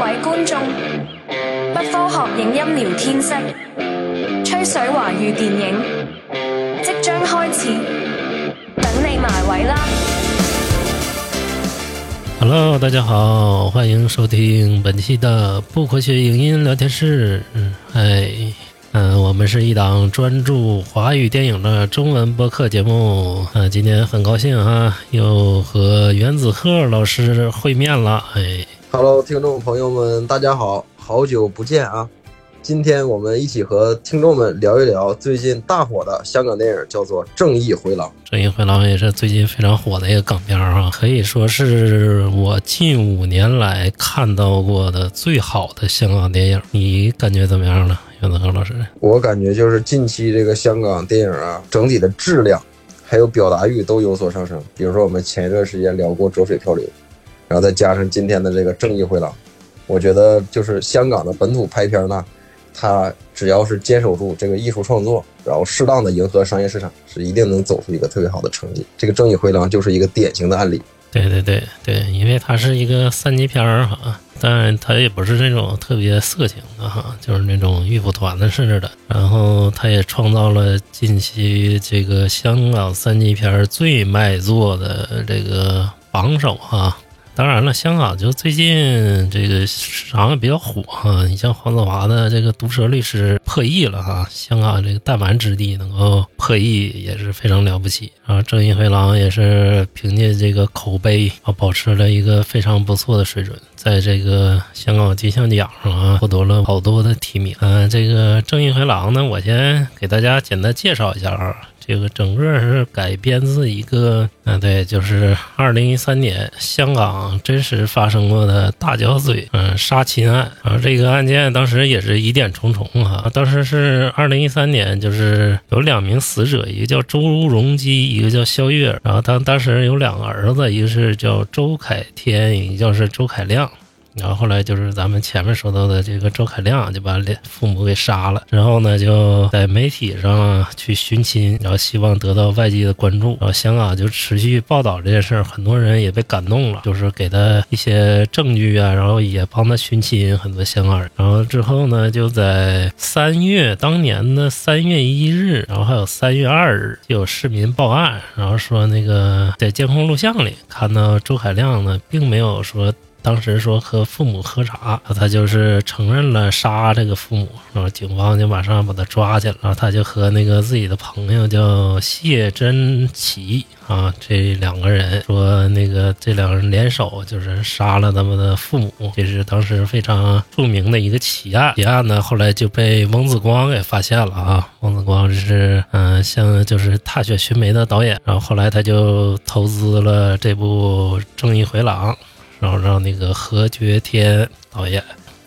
各位觀眾，不科學影音聊天室，吹水華語電影即將開始，等你埋位啦！Hello，大家好，欢迎收听本期的不科学影音聊天室。嗯，哎，嗯、我们是一档专注华语电影的中文播客节目。啊、今天很高兴啊，又和袁子鹤老师会面了。哎，Hello，听众朋友们，大家好，好久不见啊！今天我们一起和听众们聊一聊最近大火的香港电影，叫做《正义回廊》。《正义回廊》也是最近非常火的一个港片儿啊，可以说是我近五年来看到过的最好的香港电影。你感觉怎么样呢，袁子刚老师？我感觉就是近期这个香港电影啊，整体的质量还有表达欲都有所上升。比如说我们前一段时间聊过《浊水漂流》，然后再加上今天的这个《正义回廊》，我觉得就是香港的本土拍片呢，它只要是坚守住这个艺术创作，然后适当的迎合商业市场，是一定能走出一个特别好的成绩。这个《正义回廊》就是一个典型的案例。对对对对，因为它是一个三级片儿哈，但它也不是那种特别色情的哈，就是那种玉蒲团的似的。然后它也创造了近期这个香港三级片儿最卖座的这个榜首哈。当然了，香港就最近这个市场也比较火哈，你像黄子华的这个《毒舌律师》破亿了哈，香港这个弹丸之地能够破亿也是非常了不起啊！《正义回廊》也是凭借这个口碑啊，保持了一个非常不错的水准，在这个香港金像奖上啊获得了好多的提名。嗯、这个《正义回廊》呢，我先给大家简单介绍一下啊。这个整个是改编自一个，嗯、对，就是二零一三年香港真实发生过的大脚嘴嗯杀亲案。然后这个案件当时也是疑点重重哈、当时是二零一三年，就是有两名死者，一个叫周荣基，一个叫肖月。然后当当时有两个儿子，一个是叫周凯天，一个叫是周凯亮。然后后来就是咱们前面说到的这个周凯亮就把两父母给杀了，然后呢就在媒体上去寻亲，然后希望得到外界的关注，然后香港就持续报道这件事儿，很多人也被感动了，就是给他一些证据啊，然后也帮他寻亲很多香港人，然后之后呢就在三月当年的三月一日，然后还有三月二日就有市民报案，然后说那个在监控录像里看到周凯亮呢并没有说。当时说和父母喝茶，他就是承认了杀这个父母，然后警方就马上把他抓起来了。然后他就和那个自己的朋友叫谢真奇啊，这两个人说那个这两人联手就是杀了他们的父母，这是当时非常著名的一个奇案。奇案呢后来就被翁子光给发现了啊，翁子光是嗯、像就是《踏雪寻梅》的导演，然后后来他就投资了这部《正义回廊》。然后让那个何觉天导演，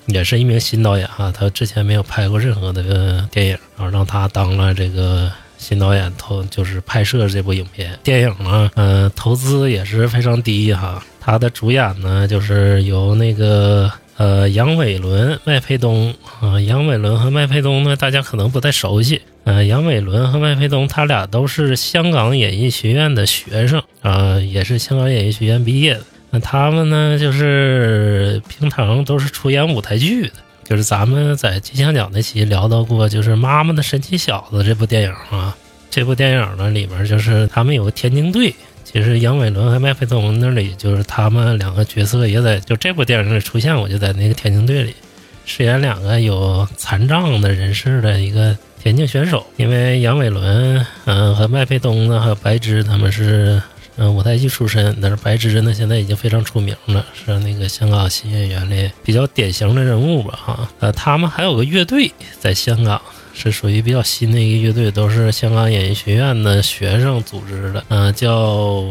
也是一名新导演哈、他之前没有拍过任何的电影，然后让他当了这个新导演投，就是拍摄这部影片。电影呢，呃，投资也是非常低哈、他的主演呢就是由那个。呃，杨伟伦、麦沛东啊、杨伟伦和麦沛东呢，大家可能不太熟悉。呃，杨伟伦和麦沛东他俩都是香港演艺学院的学生啊、也是香港演艺学院毕业的。那他们呢，就是平常都是出演舞台剧的。就是咱们在金像奖那期聊到过，就是《妈妈的神奇小子》这部电影啊。这部电影呢，里面就是他们有个田径队，其实杨伟伦和麦沛东那里就是他们两个角色也在就这部电影里出现过，就在那个田径队里饰演两个有残障的人士的一个田径选手。因为杨伟伦，嗯、和麦沛东呢，还有白芝他们是嗯，舞台剧出身，但是白芝呢现在已经非常出名了，是那个香港新演员里比较典型的人物吧哈。呃，他们还有个乐队在香港。是属于比较新的一个乐队，都是香港演艺学院的学生组织的，嗯、叫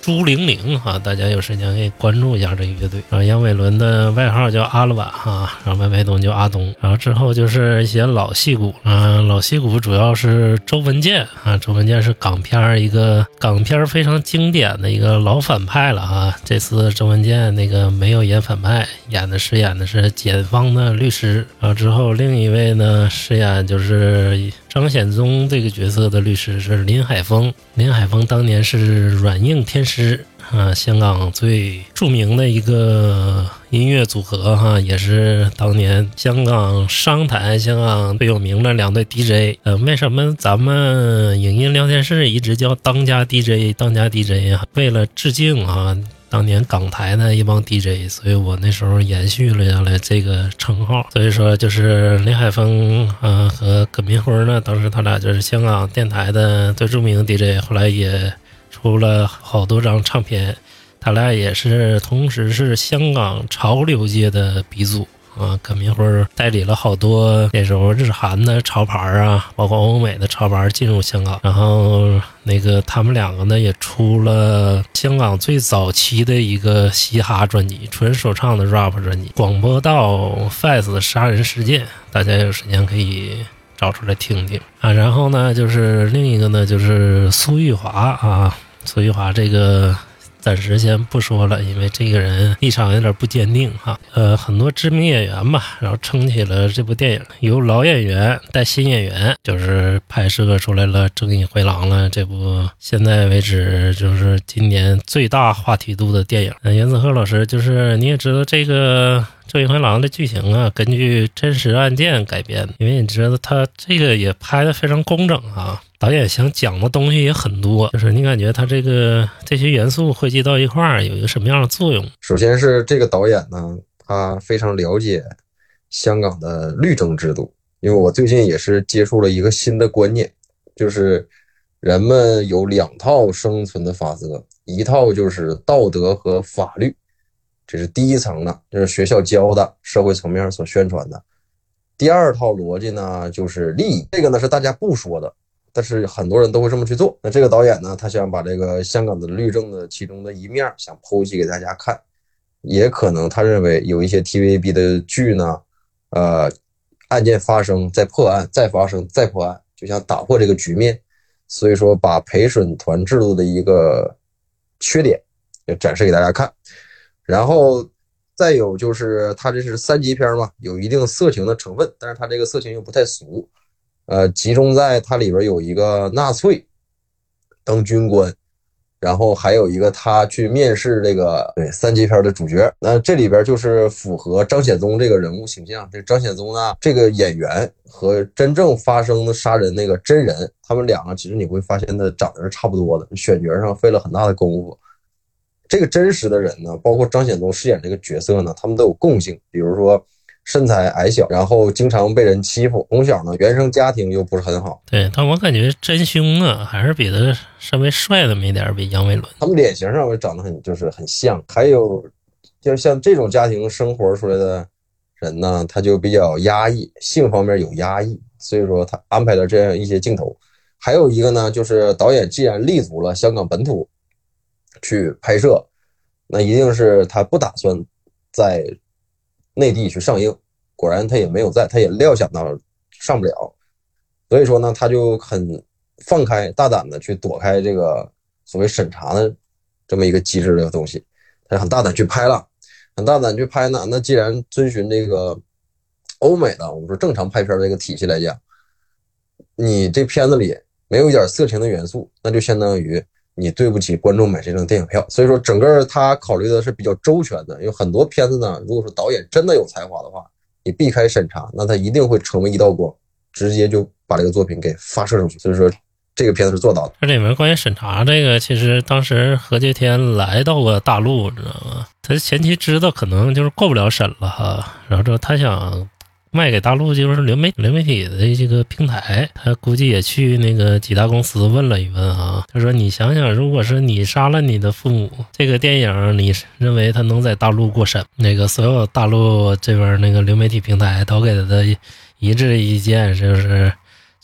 朱玲玲哈，大家有时间可以关注一下这个乐队。然后杨伟伦的外号叫阿拉板哈，然后麦沛东叫阿东。然后之后就是一些老戏骨，嗯、老戏骨主要是周文健啊，周文健是港片一个港片非常经典的一个老反派了啊。这次周文健那个没有演反派，演的饰演的是检方的律师。然后之后另一位呢饰演就是张显宗这个角色的律师是林海峰，林海峰当年是软硬天师啊，香港最著名的一个音乐组合哈，也是当年香港商台、香港最有名的两对 DJ。呃，为什么咱们影音聊天室一直叫当家 DJ、当家 DJ 啊？为了致敬啊，当年港台的一帮 DJ，所以我那时候延续了下来这个称号。所以说，就是林海峰嗯和葛民辉呢，当时他俩就是香港电台的最著名的 DJ，后来也出了好多张唱片。他俩也是同时是香港潮流界的鼻祖啊！葛明辉代理了好多那时候日韩的潮牌啊，包括欧美的潮牌进入香港。然后那个他们两个呢，也出了香港最早期的一个嘻哈专辑，纯说唱的 rap 专辑《广播道 f a s 的杀人事件》，大家有时间可以找出来听听啊。然后呢，就是另一个呢，就是苏玉华啊，苏玉华这个。暂时先不说了，因为这个人立场有点不坚定哈。呃，很多知名演员吧，然后撑起了这部电影，由老演员带新演员，就是拍摄出来了《正义回廊》了。这部现在为止就是今年最大话题度的电影。呃，袁子赫老师，就是你也知道这个。《正义回廊》的剧情啊，根据真实案件改编，因为你知道他这个也拍的非常工整啊，导演想讲的东西也很多，就是你感觉他这个 这些元素汇集到一块儿有一个什么样的作用？首先是这个导演呢，他非常了解香港的律政制度，因为我最近也是接触了一个新的观念，就是人们有两套生存的法则，一套就是道德和法律。这是第一层的，这是学校教的，社会层面所宣传的。第二套逻辑呢，就是利益，这个呢是大家不说的，但是很多人都会这么去做。那这个导演呢，他想把这个香港的律政的其中的一面想剖析给大家看，也可能他认为有一些 TVB 的剧呢，呃，案件发生再破案，再发生再破案，就想打破这个局面，所以说把陪审团制度的一个缺点也展示给大家看。然后再有就是，它这是三级片嘛，有一定色情的成分，但是它这个色情又不太俗，呃，集中在它里边有一个纳粹当军官，然后还有一个他去面试这个对三级片的主角，那这里边就是符合张显宗这个人物形象。这张显宗呢，这个演员和真正发生的杀人那个真人，他们两个其实你会发现他长得是差不多的，选角上费了很大的功夫。这个真实的人呢，包括张显宗饰演这个角色呢，他们都有共性，比如说身材矮小，然后经常被人欺负，从小呢原生家庭又不是很好。对，但我感觉真凶啊，还是比他稍微帅那么一点，比杨伟伦。他们脸型上面长得很就是很像，还有就像这种家庭生活出来的人呢，他就比较压抑，性方面有压抑，所以说他安排了这样一些镜头。还有一个呢，就是导演既然立足了香港本土。去拍摄，那一定是他不打算在内地去上映。果然他也没有在，他也料想到上不了，所以说呢，他就很放开、大胆的去躲开这个所谓审查的这么一个机制的东西，他很大胆去拍了，很大胆去拍呢。那既然遵循这个欧美的我们说正常拍片这个体系来讲，你这片子里没有一点色情的元素，那就相当于。你对不起观众买这张电影票，所以说整个他考虑的是比较周全的。有很多片子呢，如果说导演真的有才华的话，你避开审查，那他一定会成为一道光，直接就把这个作品给发射出去。所以说这个片子是做到的。这里面关于审查这个，其实当时何洁天来到过大陆，知道吗？他前期知道可能就是过不了审了哈，然后之后他想。卖给大陆就是流媒流媒体的这个平台，他估计也去那个几大公司问了一问啊。他说：“你想想，如果是你杀了你的父母，这个电影你认为他能在大陆过审？”那个所有大陆这边那个流媒体平台都给他的一致意见就是，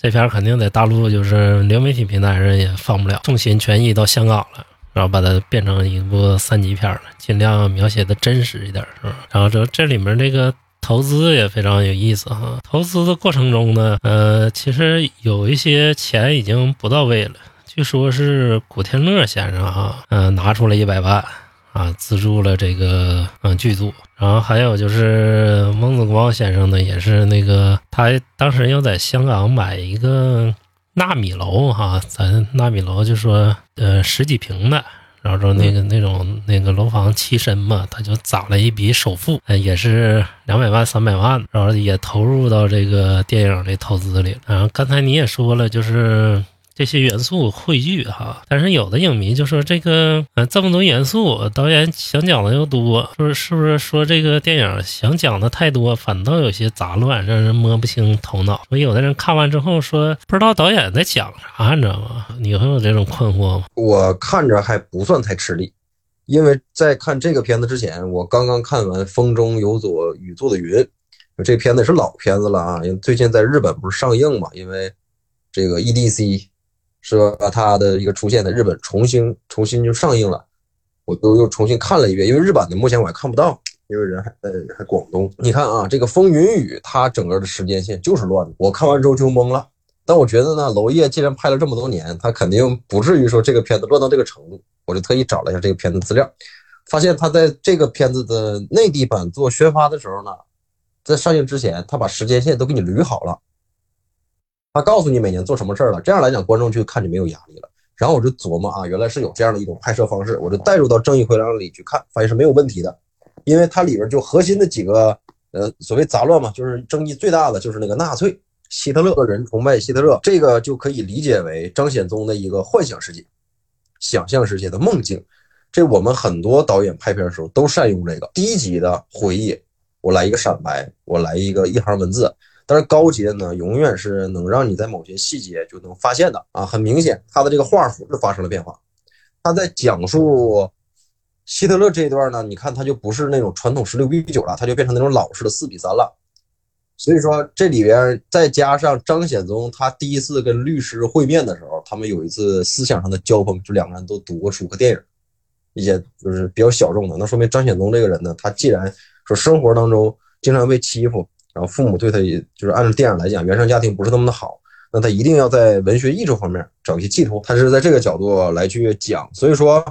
这片肯定在大陆就是流媒体平台上也放不了，重心全移到香港了，然后把它变成一部三级片了，尽量描写的真实一点，是吧？然后这这里面这个。投资也非常有意思哈。投资的过程中呢，呃，其实有一些钱已经不到位了。据说是古天乐先生哈，嗯，拿出了一百万啊，资助了这个嗯剧组。然后还有就是孟子光先生呢，也是那个他当时要在香港买一个纳米楼哈，咱纳米楼就说呃十几平的。然后说那个那种那个楼房栖身嘛，他就攒了一笔首付，呃也是两百万三百万，然后也投入到这个电影的投资里。然后刚才你也说了，就是。这些元素汇聚哈，但是有的影迷就说这个呃这么多元素，导演想讲的又多，说是不是说这个电影想讲的太多，反倒有些杂乱，让人摸不清头脑。所以有的人看完之后说不知道导演在讲啥，你知道吗？你会有这种困惑吗？我看着还不算太吃力，因为在看这个片子之前，我刚刚看完《风中有朵雨做的云》，这片子是老片子了啊，因为最近在日本不是上映嘛，因为这个 EDC。是吧？它的一个出现在日本，重新重新就上映了，我都又重新看了一遍，因为日版的目前我还看不到，因为人还在还广东。你看啊，这个风云雨，它整个的时间线就是乱的，我看完之后就懵了。但我觉得呢，娄烨既然拍了这么多年，他肯定不至于说这个片子乱到这个程度。我就特意找了一下这个片子资料，发现他在这个片子的内地版做宣发的时候呢，在上映之前，他把时间线都给你捋好了。他告诉你每年做什么事儿了，这样来讲，观众去看就没有压力了。然后我就琢磨啊，原来是有这样的一种拍摄方式，我就带入到《正义回廊》里去看，发现是没有问题的。因为它里边就核心的几个呃所谓杂乱嘛，就是争议最大的就是那个纳粹希特勒的人崇拜希特勒，这个就可以理解为张显宗的一个幻想世界、想象世界的梦境。这我们很多导演拍片的时候都善用这个低级的回忆，我来一个闪白，我来一个一行文字。但是高阶呢，永远是能让你在某些细节就能发现的啊！很明显，他的这个画幅是发生了变化。他在讲述希特勒这一段呢，你看他就不是那种传统十六比九了，他就变成那种老式的四比三了。所以说这里边再加上张显宗他第一次跟律师会面的时候，他们有一次思想上的交锋，就两个人都读过书和电影，一些就是比较小众的。那说明张显宗这个人呢，他既然说生活当中经常被欺负。然后父母对他也就是按照电影来讲，原生家庭不是那么的好，那他一定要在文学艺术方面找一些寄托。他是在这个角度来去讲，所以说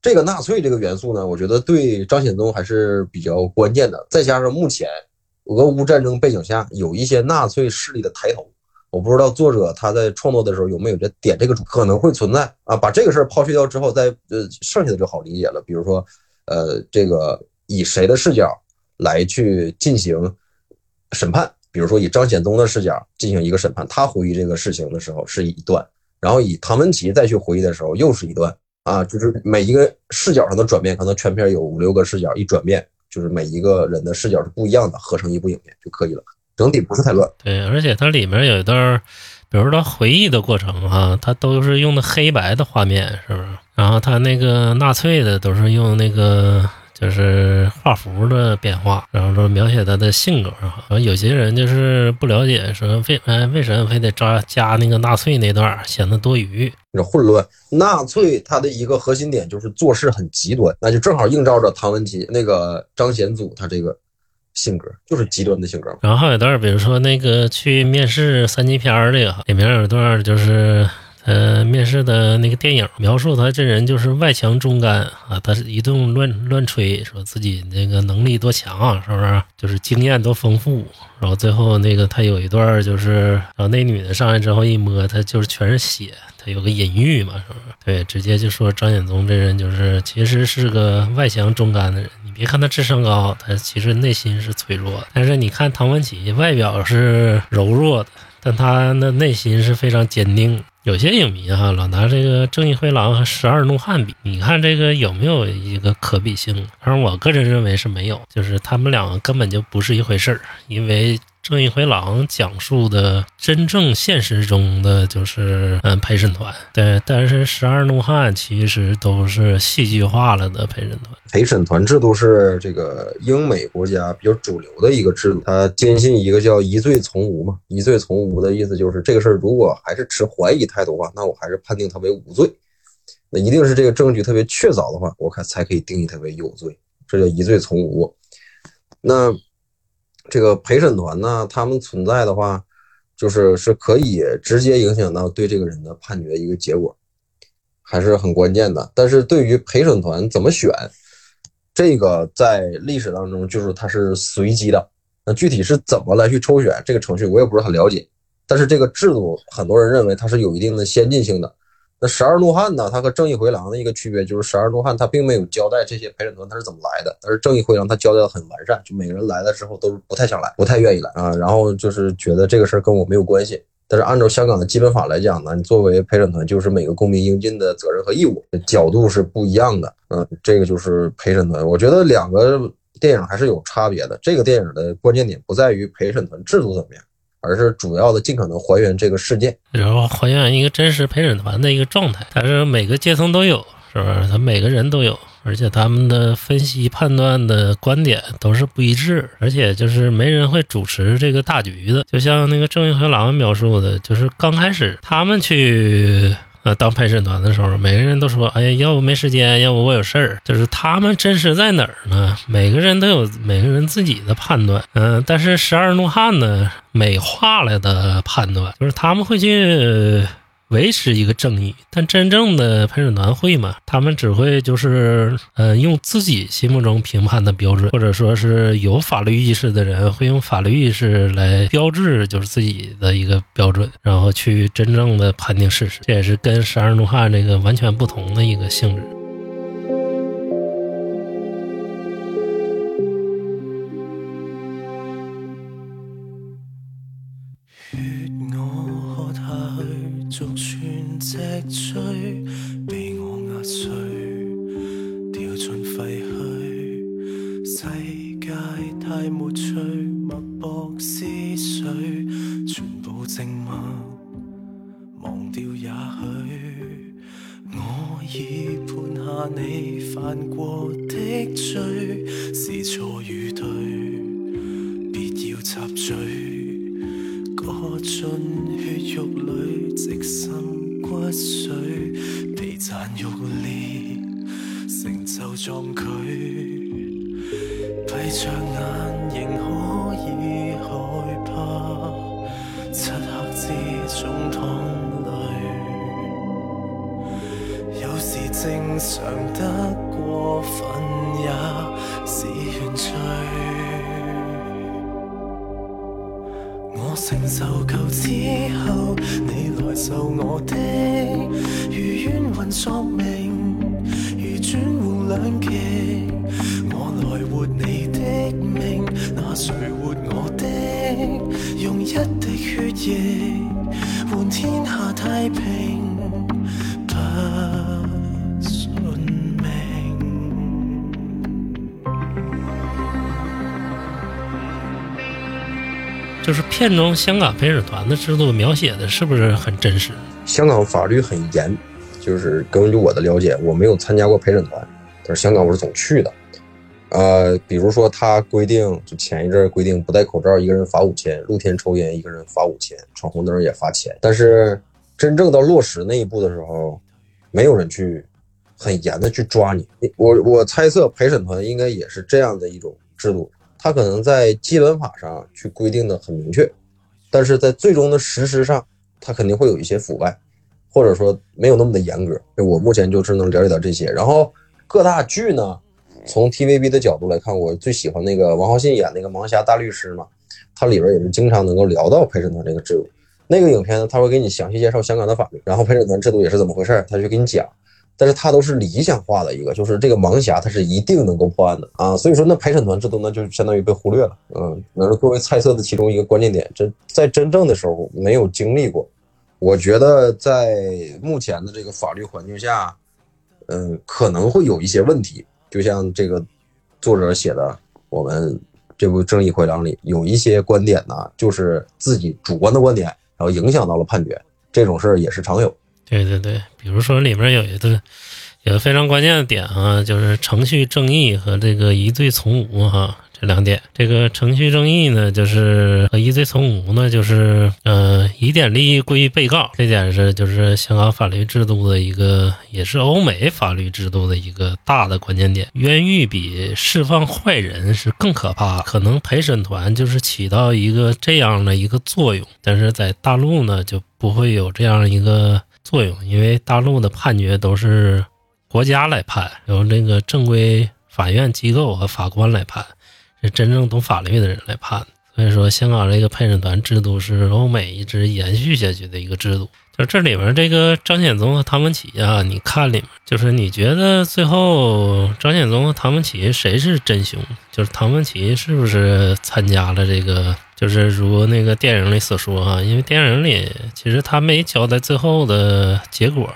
这个纳粹这个元素呢，我觉得对张显宗还是比较关键的。再加上目前俄乌战争背景下有一些纳粹势力的抬头，我不知道作者他在创作的时候有没有在点这个主，可能会存在啊。把这个事儿抛去掉之后，再呃剩下的就好理解了。比如说呃这个以谁的视角来去进行。审判，比如说以张显宗的视角进行一个审判，他回忆这个事情的时候是一段，然后以唐文琪再去回忆的时候又是一段啊，就是每一个视角上的转变，可能全片有五六个视角一转变，就是每一个人的视角是不一样的，合成一部影片就可以了，整体不是太乱。对，而且它里面有一段，比如说他回忆的过程哈，它都是用的黑白的画面，是不是？然后他那个纳粹的都是用那个。就是画幅的变化，然后说描写他的性格啊。然后有些人就是不了解，说为哎为什么非得加加那个纳粹那段，显得多余，那混乱。纳粹他的一个核心点就是做事很极端，那就正好映照着唐文琪那个张显祖他这个性格，就是极端的性格。然后还有段，比如说那个去面试三级片儿这个，里面有段就是。呃，面试的那个电影描述他这人就是外强中干啊，他是一顿乱乱吹，说自己那个能力多强啊，是不是？就是经验多丰富。然后最后那个他有一段就是，然后那女的上来之后一摸，他就是全是血，他有个隐喻嘛，是不是？对，直接就说张显宗这人就是其实是个外强中干的人。你别看他智商高，他其实内心是脆弱的。但是你看唐文琪外表是柔弱的，但他的内心是非常坚定。有些影迷哈老拿这个《正义灰狼》和《十二怒汉》比，你看这个有没有一个可比性？反正我个人认为是没有，就是他们两个根本就不是一回事儿，因为。正义回廊讲述的真正现实中的就是嗯陪审团，对，但是十二怒汉其实都是戏剧化了的陪审团。陪审团制度是这个英美国家比较主流的一个制度，他坚信一个叫疑罪从无嘛，疑罪从无的意思就是这个事儿如果还是持怀疑态度的话，那我还是判定他为无罪，那一定是这个证据特别确凿的话，我看才可以定义他为有罪，这叫疑罪从无。那。这个陪审团呢，他们存在的话，就是是可以直接影响到对这个人的判决一个结果，还是很关键的。但是对于陪审团怎么选，这个在历史当中就是它是随机的。那具体是怎么来去抽选这个程序，我也不是很了解。但是这个制度，很多人认为它是有一定的先进性的。那十二怒汉呢？它和正义回廊的一个区别就是十二怒汉它并没有交代这些陪审团他是怎么来的，但是正义回廊它交代的很完善，就每个人来了之后都不太想来，不太愿意来啊，然后就是觉得这个事儿跟我没有关系。但是按照香港的基本法来讲呢，你作为陪审团就是每个公民应尽的责任和义务，角度是不一样的。嗯，这个就是陪审团。我觉得两个电影还是有差别的。这个电影的关键点不在于陪审团制度怎么样，而是主要的尽可能还原这个事件，然后还原一个真实陪审团的一个状态。但是每个阶层都有，是不是？他每个人都有。而且他们的分析判断的观点都是不一致，而且就是没人会主持这个大局的。就像那个郑义和狼描述的，就是刚开始他们去呃当陪审团的时候，每个人都说：“哎呀，要不没时间，要不我有事儿。”就是他们真实在哪儿呢？每个人都有每个人自己的判断。嗯，但是十二怒汉呢，美化了的判断，就是他们会去。维持一个正义，但真正的陪审团会嘛？他们只会就是，呃，用自己心目中评判的标准，或者说是有法律意识的人会用法律意识来标志，就是自己的一个标准，然后去真正的判定事实。这也是跟十二怒汉这个完全不同的一个性质。想得过分也是劝罪。我承受够之后，你来受我的，如冤魂索命，如转换两极，我来活你的命，那谁活我的？用一滴血液。片中香港陪审团的制度描写的是不是很真实？香港法律很严，就是根据我的了解，我没有参加过陪审团，但是香港我是总去的。呃，比如说他规定，就前一阵规定不戴口罩一个人罚五千，露天抽烟一个人罚五千，闯红灯也罚钱。但是真正到落实那一步的时候，没有人去很严的去抓你。我我猜测陪审团应该也是这样的一种制度。他可能在基本法上去规定的很明确，但是在最终的实施上，他肯定会有一些腐败，或者说没有那么的严格。我目前就是能了解到这些。然后各大剧呢，从 TVB 的角度来看，我最喜欢那个王浩信演那个盲侠大律师嘛，他里边也是经常能够聊到陪审团这个制度。那个影片呢，他会给你详细介绍香港的法律，然后陪审团制度也是怎么回事，他就给你讲。但是它都是理想化的一个，就是这个盲侠他是一定能够破案的啊，所以说那陪审团制度那就相当于被忽略了，嗯，那是作为猜测的其中一个关键点，真在真正的时候没有经历过，我觉得在目前的这个法律环境下，嗯，可能会有一些问题，就像这个作者写的，我们这部《正义回廊》里有一些观点呢，就是自己主观的观点，然后影响到了判决，这种事儿也是常有。对对对，比如说里面有一个有个非常关键的点啊，就是程序正义和这个疑罪从无哈这两点。这个程序正义呢，就是和疑罪从无呢，就是呃疑点利益归被告，这点是就是香港法律制度的一个，也是欧美法律制度的一个大的关键点。冤狱比释放坏人是更可怕，可能陪审团就是起到一个这样的一个作用，但是在大陆呢就不会有这样一个。作用，因为大陆的判决都是国家来判，由这个正规法院机构和法官来判，是真正懂法律的人来判。所以说，香港这个陪审团制度是欧美一直延续下去的一个制度。就这里面这个张显宗和唐文琪啊，你看里面就是你觉得最后张显宗和唐文琪谁是真凶？就是唐文琪是不是参加了这个？就是如那个电影里所说啊，因为电影里其实他没交代最后的结果，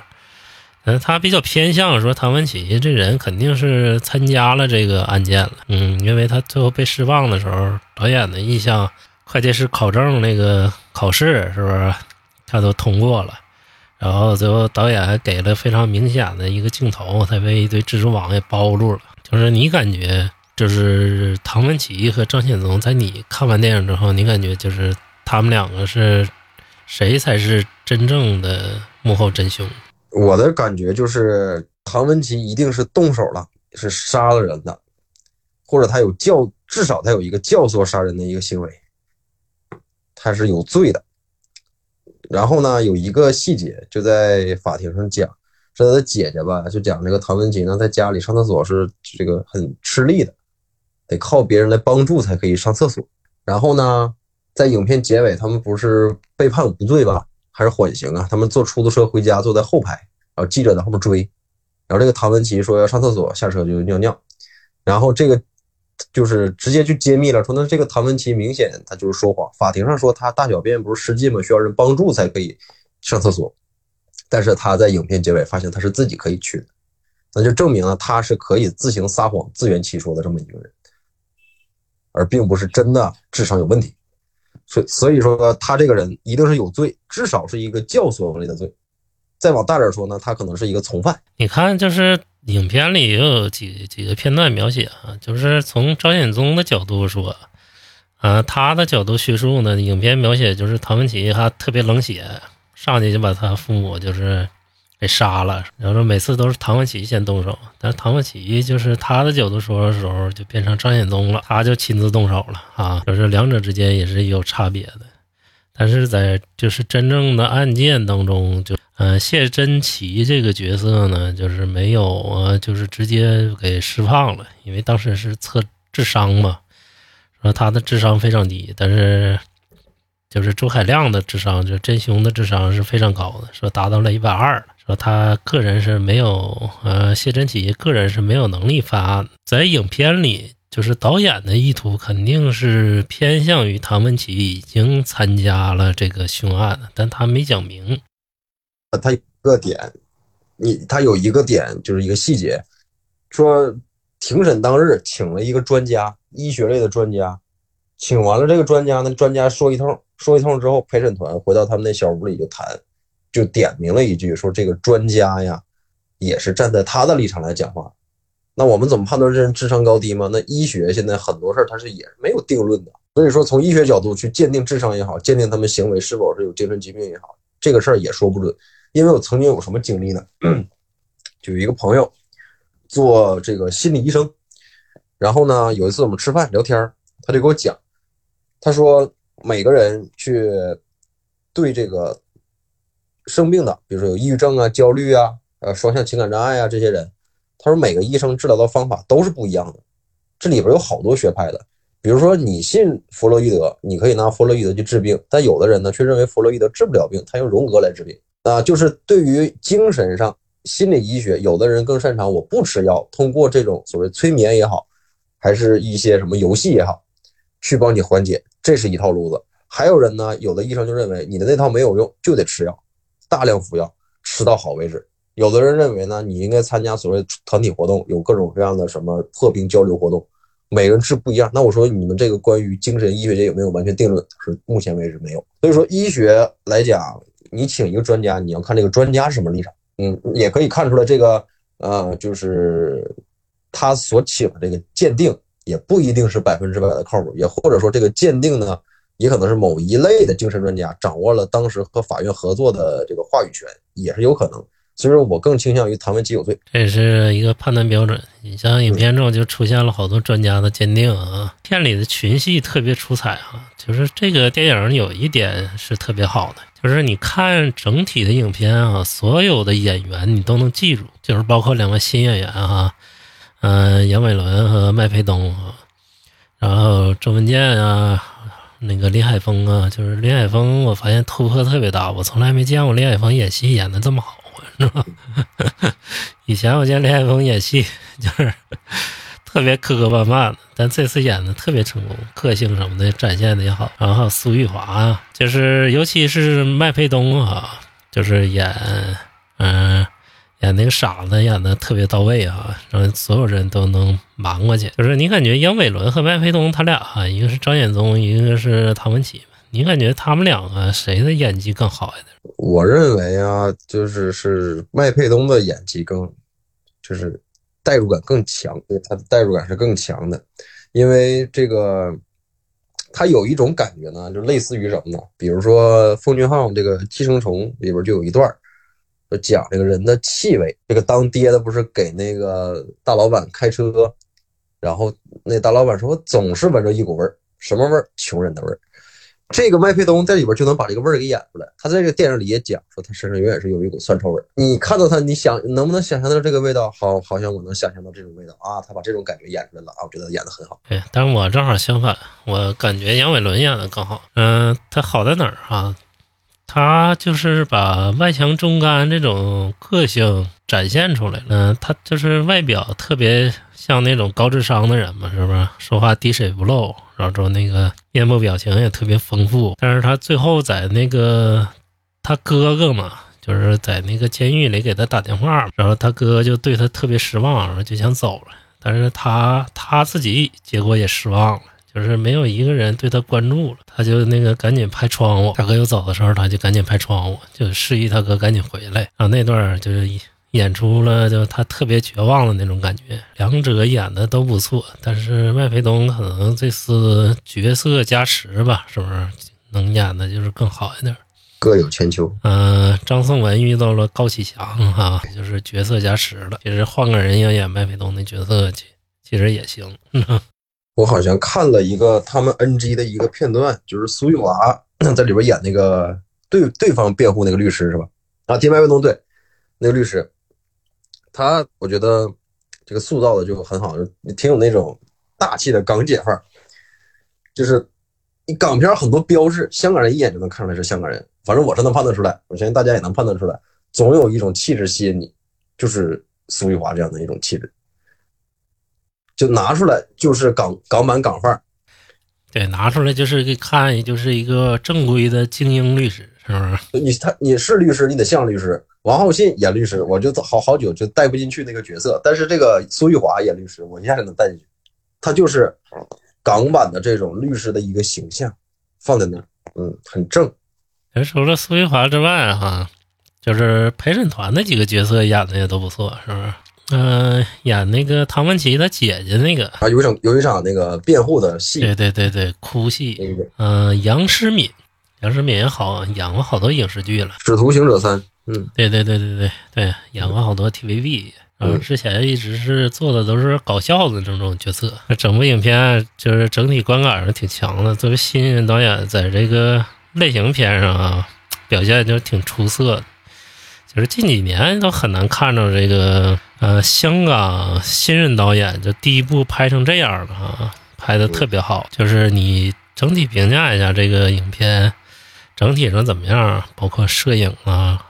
嗯，他比较偏向说唐文琪这人肯定是参加了这个案件了，嗯，因为他最后被释放的时候，导演的意向，会计师考证那个考试是不是他都通过了，然后最后导演还给了非常明显的一个镜头，他被一堆蜘蛛网给包住了，就是你感觉。就是唐文琪和张显宗，在你看完电影之后，你感觉就是他们两个是谁才是真正的幕后真凶？我的感觉就是唐文琪一定是动手了，是杀了人的，或者他有教，至少他有一个教唆杀人的一个行为，他是有罪的。然后呢，有一个细节就在法庭上讲，是他的姐姐吧，就讲这个唐文琪呢，在家里上厕所是这个很吃力的。得靠别人来帮助才可以上厕所。然后呢，在影片结尾，他们不是被判无罪吧，还是缓刑啊？他们坐出租车回家，坐在后排，然后记者在后面追。然后这个唐文琪说要上厕所，下车就尿尿。然后这个就是直接就揭秘了，说那这个唐文琪明显他就是说谎。法庭上说他大小便不是失禁吗？需要人帮助才可以上厕所。但是他在影片结尾发现他是自己可以去的，那就证明了他是可以自行撒谎、自圆其说的这么一个人。而并不是真的智商有问题，所所以说他这个人一定是有罪，至少是一个教唆类的罪。再往大点说呢，他可能是一个从犯。你看，就是影片里也有几几个片段描写啊，就是从张显宗的角度说，啊，他的角度叙述呢，影片描写就是唐文琪他特别冷血，上去就把他父母就是。给杀了，然后每次都是唐文琪先动手，但是唐文琪就是他的角度说的时候，就变成张显宗了，他就亲自动手了啊，就是两者之间也是有差别的，但是在就是真正的案件当中，就呃谢真奇这个角色呢，就是没有啊，就是直接给释放了，因为当时是测智商嘛，说他的智商非常低，但是。就是周海亮的智商，就真凶的智商是非常高的，说达到了一百二。说他个人是没有，呃，谢真奇个人是没有能力犯案。在影片里，就是导演的意图肯定是偏向于唐文琪已经参加了这个凶案，但他没讲明。他一个点，你他有一个点就是一个细节，说庭审当日请了一个专家，医学类的专家，请完了这个专家呢，专家说一通。说一通之后，陪审团回到他们那小屋里就谈，就点名了一句，说这个专家呀，也是站在他的立场来讲话。那我们怎么判断这人智商高低吗？那医学现在很多事儿它是也没有定论的。所以说，从医学角度去鉴定智商也好，鉴定他们行为是否是有精神疾病也好，这个事儿也说不准。因为我曾经有什么经历呢？就有一个朋友做这个心理医生，然后呢，有一次我们吃饭聊天，他就给我讲，他说。每个人去对这个生病的，比如说有抑郁症啊、焦虑啊、呃双向情感障碍啊这些人，他说每个医生治疗的方法都是不一样的。这里边有好多学派的，比如说你信弗洛伊德，你可以拿弗洛伊德去治病，但有的人呢却认为弗洛伊德治不了病，他用荣格来治病啊。就是对于精神上心理医学，有的人更擅长我不吃药，通过这种所谓催眠也好，还是一些什么游戏也好，去帮你缓解。这是一套路子，还有人呢，有的医生就认为你的那套没有用，就得吃药，大量服药，吃到好为止。有的人认为呢，你应该参加所谓团体活动，有各种各样的什么破冰交流活动，每个人是不一样。那我说你们这个关于精神医学界有没有完全定论？是目前为止没有。所以说医学来讲，你请一个专家，你要看这个专家是什么立场。嗯，也可以看出来这个呃，就是他所请的这个鉴定。也不一定是百分之百的靠谱，也或者说这个鉴定呢，也可能是某一类的精神专家掌握了当时和法院合作的这个话语权，也是有可能。所以说我更倾向于唐文琪有罪，这也是一个判断标准。你像影片中就出现了好多专家的鉴定啊，片里的群戏特别出彩啊。就是这个电影有一点是特别好的，就是你看整体的影片啊，所有的演员你都能记住，就是包括两个新演员哈。嗯，杨伟伦和麦培东，然后周文健啊，那个林海峰啊，就是林海峰，我发现突破特别大，我从来没见过林海峰演戏演的这么好，是吧？以前我见林海峰演戏 就是特别磕磕绊绊的，但这次演的特别成功，个性什么的展现的也好。然后苏玉华啊，就是尤其是麦沛东啊，就是演嗯、演那个傻子演的特别到位啊，让所有人都能瞒过去。就是你感觉杨伟伦和麦沛东他俩啊，一个是张显宗，一个是唐文琪，你感觉他们两个谁的演技更好一点？我认为啊，就是是麦沛东的演技更，就是代入感更强，对他的代入感是更强的，因为这个他有一种感觉呢，就类似于什么呢？比如说奉俊昊这个《寄生虫》里边就有一段儿，就讲这个人的气味。这个当爹的不是给那个大老板开车，然后那大老板说，我总是闻着一股味儿，什么味儿？穷人的味儿。这个麦沛东在里边就能把这个味儿给演出来。他在这个电影里也讲说，他身上永远是有一股酸臭味儿。你看到他，你想能不能想象到这个味道？好，好像我能想象到这种味道啊！他把这种感觉演出来了啊！我觉得演得很好。对，但是我正好相反，我感觉杨伟伦演的更好。嗯、他好在哪儿啊？他就是把外强中干这种个性展现出来了。他就是外表特别像那种高智商的人嘛，是不是？说话滴水不漏，然后之后那个面部表情也特别丰富。但是他最后在那个他哥哥嘛，就是在那个监狱里给他打电话，然后他哥就对他特别失望，然后就想走了。但是他他自己结果也失望了，就是没有一个人对他关注了，他就那个赶紧拍窗户。大哥要走的时候，他就赶紧拍窗户，就示意他哥赶紧回来。然后那段就是演出了，就他特别绝望的那种感觉。两者演的都不错，但是麦飞东可能这次角色加持吧，是不是能演的就是更好一点？各有千秋。嗯、张颂文遇到了高启强哈、就是角色加持了。其实换个人要演麦飞东的角色，其其实也行。我好像看了一个他们 NG 的一个片段，就是苏玉华 在里边演那个对对方辩护那个律师是吧？啊，替麦卫东对那个律师，他我觉得这个塑造的就很好，挺有那种大气的港姐范儿。就是你港片很多标志，香港人一眼就能看出来是香港人，反正我是能判断出来，我相信大家也能判断出来，总有一种气质吸引你，就是苏玉华这样的一种气质。就拿出来就是港港版港范儿，对，拿出来就是给看，就是一个正规的精英律师，是不是？你他你是律师，你得像律师。王浩信演律师，我就好好久就带不进去那个角色，但是这个苏玉华演律师，我一下就能带进去。他就是港版的这种律师的一个形象，放在那儿，嗯，很正。除了苏玉华之外，哈，就是陪审团那几个角色演的也都不错，是不是？嗯、演那个唐文琪他姐姐那个，啊，有一场有一场那个辩护的戏，对对对对，哭戏。那个《嗯、杨诗敏，杨诗敏也好，演过好多影视剧了。使徒行者三》，嗯，对对对对对对，演过好多 TVB。嗯，嗯之前一直是做的都是搞笑的这种角色，整部影片就是整体观感上挺强的。作为新人导演，在这个类型片上啊，表现就挺出色的。就是近几年都很难看到这个呃香港新任导演就第一部拍成这样的啊，拍的特别好。就是你整体评价一下这个影片整体上怎么样，包括摄影啊，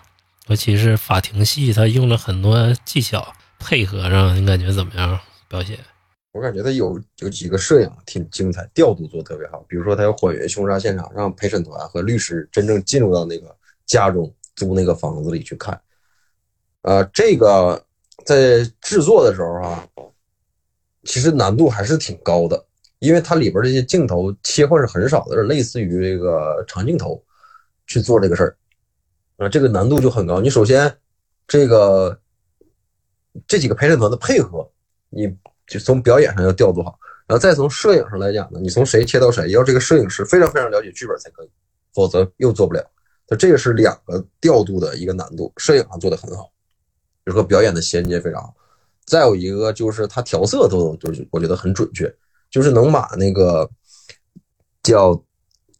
尤其是法庭戏，他用了很多技巧，配合上你感觉怎么样？表现？我感觉他有有几个摄影挺精彩，调度做得特别好。比如说，他要还原凶杀现场，让陪审团和律师真正进入到那个家中租那个房子里去看。呃，这个在制作的时候啊，其实难度还是挺高的，因为它里边这些镜头切换是很少的，类似于这个长镜头去做这个事儿。啊，这个难度就很高。你首先这个这几个陪审团的配合，你就从表演上要调度好，然后再从摄影上来讲呢，你从谁切到谁，要这个摄影师非常非常了解剧本才可以，否则又做不了。那这个是两个调度的一个难度，摄影上做的很好，比如说表演的衔接非常好。再有一个就是他调色都就是我觉得很准确，就是能把那个叫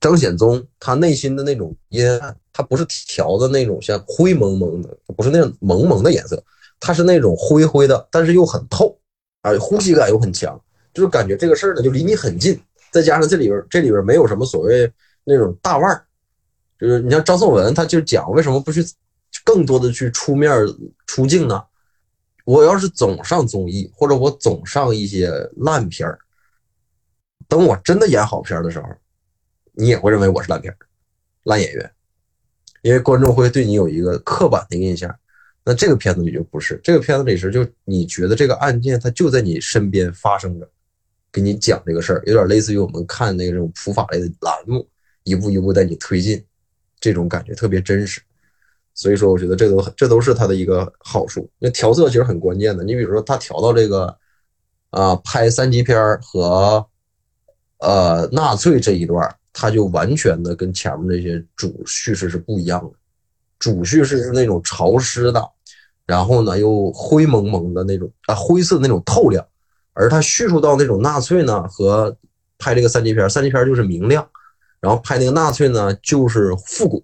张显宗他内心的那种阴暗，他不是调的那种像灰蒙蒙的，不是那种蒙蒙的颜色，它是那种灰灰的，但是又很透，而呼吸感又很强，就是感觉这个事儿呢就离你很近，再加上这里边这里边没有什么所谓那种大腕儿，就是你像张颂文，他就讲为什么不去更多的去出面出镜呢？我要是总上综艺，或者我总上一些烂片儿，等我真的演好片的时候，你也会认为我是烂片儿、烂演员，因为观众会对你有一个刻板的印象。那这个片子里就不是，这个片子里是就你觉得这个案件它就在你身边发生着，给你讲这个事儿，有点类似于我们看那种普法类的栏目，一步一步带你推进，这种感觉特别真实。所以说，我觉得这都这都是它的一个好处。那调色其实很关键的。你比如说，他调到这个啊，拍三级片和呃纳粹这一段，他就完全的跟前面那些主叙事是不一样的。主叙事是那种潮湿的，然后呢又灰蒙蒙的那种啊灰色那种透亮，而他叙述到那种纳粹呢和拍这个三级片，三级片就是明亮，然后拍那个纳粹呢就是复古。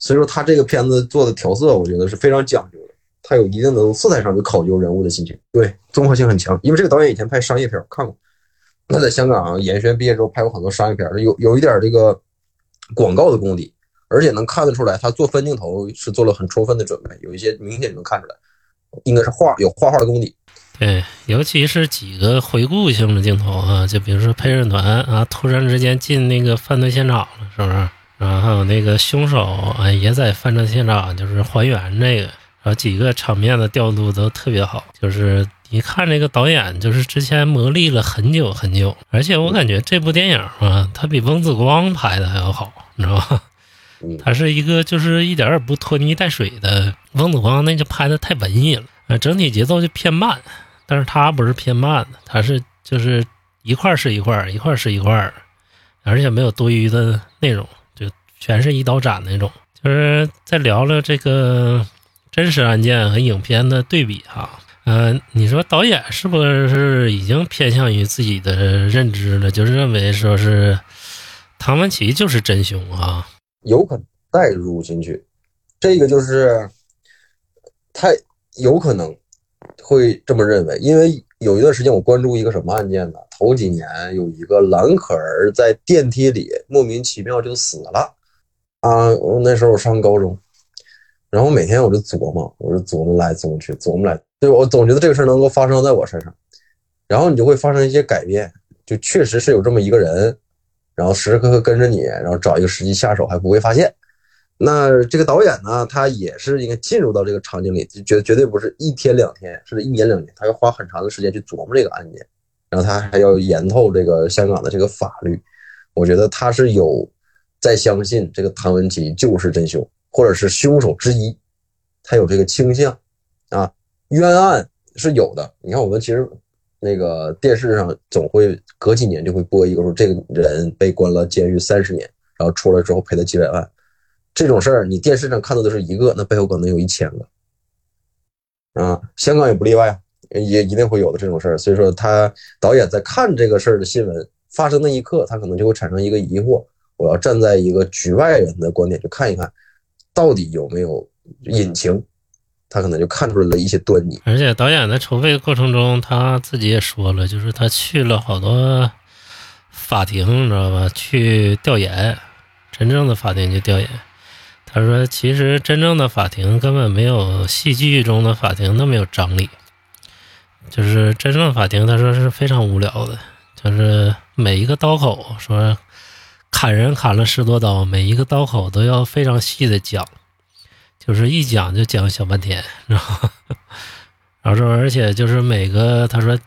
所以说他这个片子做的调色，我觉得是非常讲究的，他有一定的色彩上就考究人物的心情，对，综合性很强。因为这个导演以前拍商业片，看过，那在香港演艺学毕业之后拍过很多商业片，有有一点这个广告的功底，而且能看得出来，他做分镜头是做了很充分的准备，有一些明显能看出来，应该是画有画画的功底。对，尤其是几个回顾性的镜头啊，就比如说陪审团啊，突然之间进那个犯罪现场了，是不是？然后还有那个凶手啊，也在犯罪现场，就是还原这个，然后几个场面的调度都特别好。就是一看这个导演，就是之前磨砺了很久很久，而且我感觉这部电影啊，它比翁子光拍的还要好，你知道吧？它是一个就是一点也不拖泥带水的。翁子光那就拍的太文艺了，呃，整体节奏就偏慢，但是他不是偏慢的，他是就是一块是一块，一块是一块，而且没有多余的内容。就全是一刀斩那种，就是再聊聊这个真实案件和影片的对比哈。嗯，你说导演是不是已经偏向于自己的认知了，就是认为说是唐文琪就是真凶啊？有可能带入进去，这个就是他有可能会这么认为，因为有一段时间我关注一个什么案件呢？头几年有一个蓝可儿在电梯里莫名其妙就死了。啊，那时候我上高中，然后每天我就琢磨，我就琢磨来琢磨去，琢磨来，对我总觉得这个事儿能够发生在我身上，然后你就会发生一些改变，就确实是有这么一个人，然后时时刻刻跟着你，然后找一个时机下手还不会发现。那这个导演呢，他也是应该进入到这个场景里，绝绝对不是一天两天，是一年两年，他要花很长的时间去琢磨这个案件，然后他还要研透这个香港的这个法律，我觉得他是有。在相信这个唐文琪就是真凶，或者是凶手之一，他有这个倾向啊。冤案是有的，你看我们其实那个电视上总会隔几年就会播一个说这个人被关了监狱三十年，然后出来之后赔了几百万，这种事儿你电视上看到的是一个，那背后可能有一千个啊。香港也不例外，也一定会有的这种事儿。所以说，他导演在看这个事儿的新闻发生那一刻，他可能就会产生一个疑惑。我要站在一个局外人的观点去看一看，到底有没有隐情，他可能就看出来了一些端倪。而且导演在筹备过程中，他自己也说了，就是他去了好多法庭，你知道吧？去调研，真正的法庭去调研。他说，其实真正的法庭根本没有戏剧中的法庭那么有张力，就是真正的法庭，他说是非常无聊的，就是每一个刀口说。砍人砍了十多刀，每一个刀口都要非常细的讲，就是一讲就讲小半天，然后，然后说，而且就是每个他说，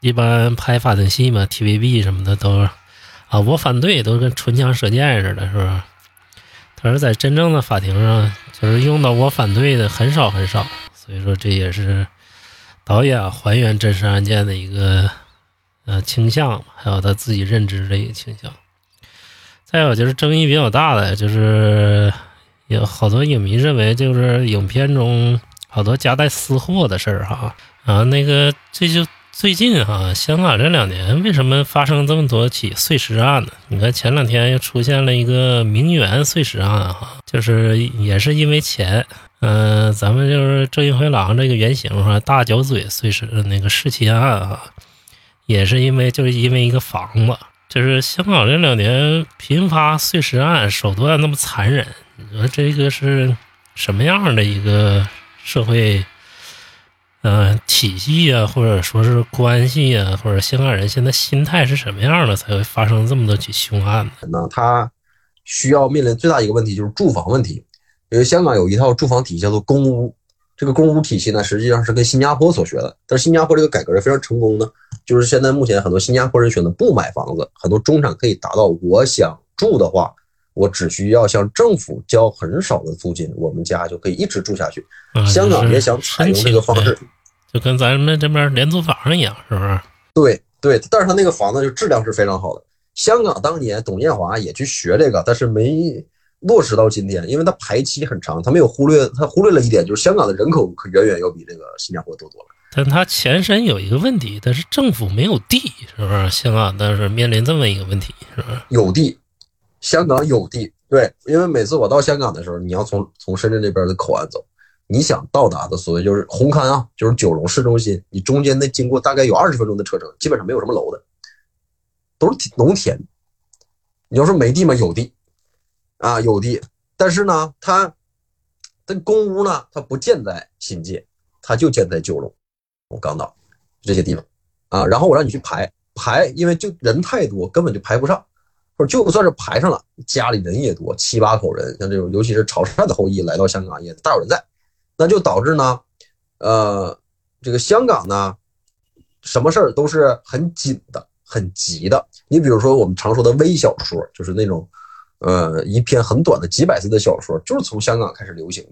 一般拍法庭戏嘛，TVB 什么的都，啊，我反对，都跟唇枪舌剑似的，是不是？他说在真正的法庭上，就是用到我反对的很少很少，所以说这也是导演还原真实案件的一个呃倾向，还有他自己认知的一个倾向。再有就是争议比较大的，就是有好多影迷认为，就是影片中好多夹带私货的事儿哈啊，那个这就最近哈，香港这两年为什么发生这么多起碎尸案呢？你看前两天又出现了一个名媛碎尸案哈，就是也是因为钱，嗯，咱们就是郑义辉郎这个原型哈，大角嘴碎尸那个弑妻案哈，也是因为就是因为一个房子。就是香港这两年频发碎尸案，手段那么残忍，你说这个是什么样的一个社会？呃，体系啊，或者说是关系啊，或者香港人现在心态是什么样的，才会发生这么多起凶案呢？那他需要面临最大一个问题就是住房问题，因为香港有一套住房体系叫做公屋，这个公屋体系呢，实际上是跟新加坡所学的，但是新加坡这个改革是非常成功的，就是现在目前很多新加坡人选择不买房子，很多中产可以达到我想住的话，我只需要向政府交很少的租金，我们家就可以一直住下去。啊香港也想采用这个方式，就跟咱们这边廉租房一样，是不是？对对，但是他那个房子就质量是非常好的。香港当年董建华也去学这个，但是没落实到今天，因为他排期很长，他没有忽略，他忽略了一点，就是香港的人口可远远要比这个新加坡多多了。但它前身有一个问题，但是政府没有地，是不是？香港但是面临这么一个问题，是不是？有地，香港有地，对，因为每次我到香港的时候，你要从从深圳这边的口岸走，你想到达的所谓就是红磡啊，就是九龙市中心，你中间得经过大概有二十分钟的车程，基本上没有什么楼的，都是农田。你要说没地吗？有地，啊有地，但是呢，它这公屋呢，它不建在新界，它就建在九龙、我港岛这些地方啊。然后我让你去排排，因为就人太多，根本就排不上。就算是排上了，家里人也多，七八口人，像这种尤其是潮汕的后裔来到香港也大有人在，那就导致呢，呃，这个香港呢，什么事儿都是很紧的、很急的。你比如说我们常说的微小说，就是那种，呃，一篇很短的几百字的小说，就是从香港开始流行的。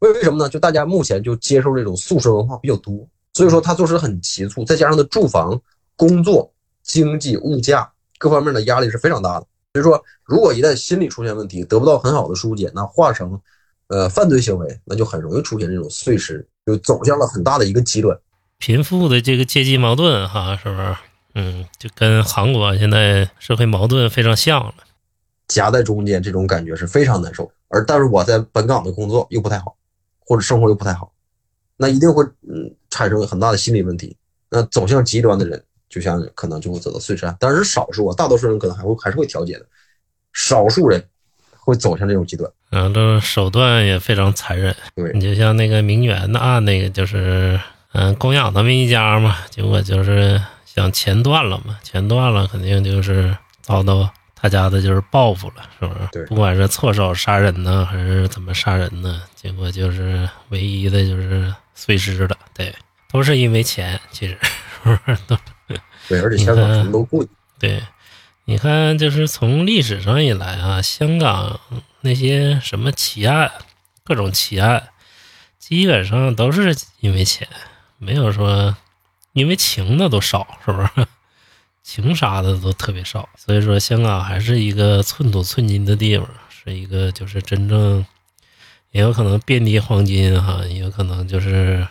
为为什么呢？就大家目前就接受这种速食文化比较多，所以说它做事很急促，再加上的住房、工作、经济、物价。各方面的压力是非常大的，所以说，如果一旦心理出现问题，得不到很好的疏解，那化成，呃，犯罪行为，那就很容易出现这种碎尸，就走向了很大的一个极端。贫富的这个阶级矛盾，哈，是不是？嗯，就跟韩国现在社会矛盾非常像了。夹在中间，这种感觉是非常难受。而但是我在本港的工作又不太好，或者生活又不太好，那一定会嗯产生很大的心理问题。那走向极端的人。就像可能就会走到碎尸案，但是少数啊，大多数人可能还会还是会调解的，少数人会走向这种极端。嗯，这手段也非常残忍。对你就像那个名媛的案，那个就是嗯供养他们一家嘛，结果就是想钱断了嘛，钱断了肯定就是遭到他家的就是报复了，是不是？对不管是错手杀人呢，还是怎么杀人呢，结果就是唯一的就是碎尸了。对，都是因为钱，其实 是不是都？对，而且香港什么都贵。对，你看，就是从历史上以来啊，香港那些什么奇案，各种奇案，基本上都是因为钱，没有说因为情的都少，是不是？情杀的都特别少，所以说香港还是一个寸土寸金的地方，是一个就是真正也有可能遍地黄金哈，也有可能就是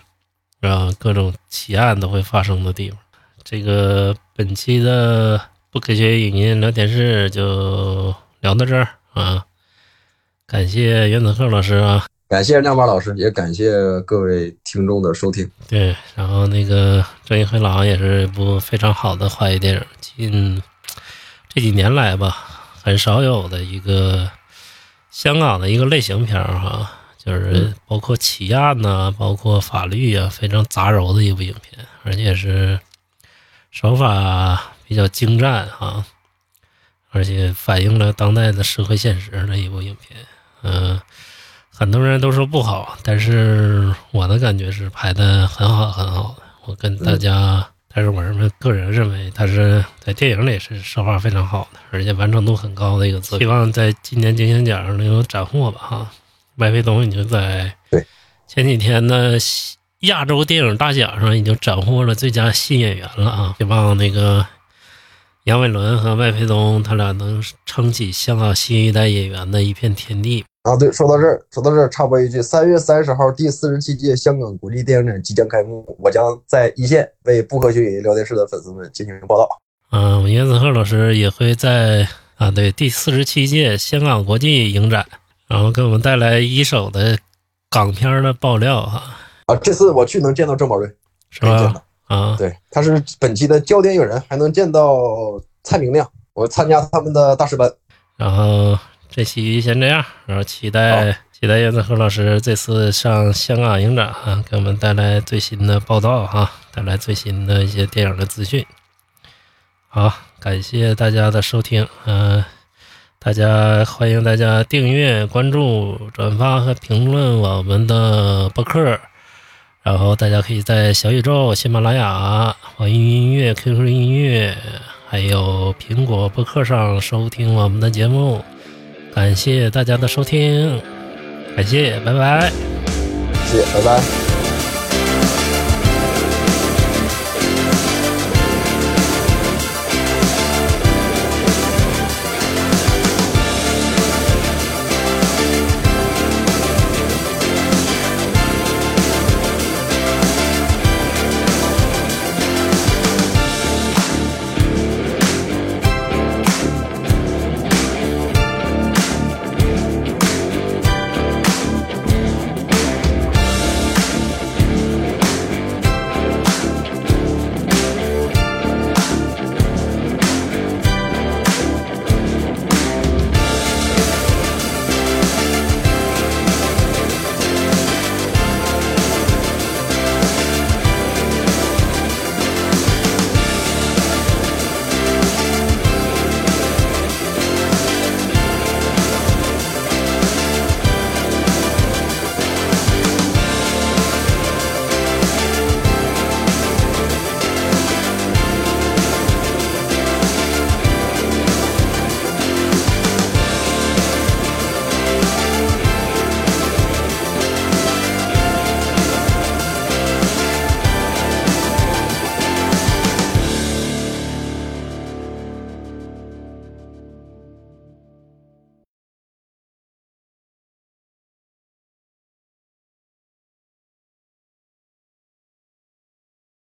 让各种奇案都会发生的地方。这个本期的不科学影音聊天室就聊到这儿啊，感谢袁子鹤老师啊，感谢亮八老师，也感谢各位听众的收听。对，然后那个《正义回廊》也是一部非常好的华语电影，近这几年来吧，很少有的一个香港的一个类型片儿哈，就是包括奇案呐、包括法律啊，非常杂糅的一部影片，而且是。手法比较精湛啊，而且反映了当代的社会现实的一部影片。嗯、很多人都说不好，但是我的感觉是拍的很好很好的。我跟大家，但是我认为个人认为它是在电影里是手法非常好的，而且完成度很高的一个作品。希望在今年金像奖上能有斩获吧哈。麦飞东已经在对前几天呢。亚洲电影大奖上已经斩获了最佳新演员了啊！希望那个杨伟伦和麦培东他俩能撑起香港新一代演员的一片天地啊！对，说到这儿，说到这儿，插播一句：三月三十号，第四十七届香港国际电影展即将开幕，我将在一线为不科学影音聊天室的粉丝们进行报道。嗯，我袁子鹤老师也会在啊，对第四十七届香港国际影展，然后给我们带来一手的港片的爆料哈。啊，这次我去能见到郑宝瑞，是吧？啊，对，他是本期的焦点影人，还能见到蔡明亮。我参加他们的大师班。然后这期先这样，然后期待期待燕子和老师这次上香港影展啊，给我们带来最新的报道哈、带来最新的一些电影的资讯。好，感谢大家的收听，嗯、大家欢迎大家订阅、关注、转发和评论我们的播客。然后大家可以在小宇宙、喜马拉雅、网易云音乐、QQ 音乐，还有苹果播客上收听我们的节目。感谢大家的收听，感谢，拜拜。谢谢，拜拜。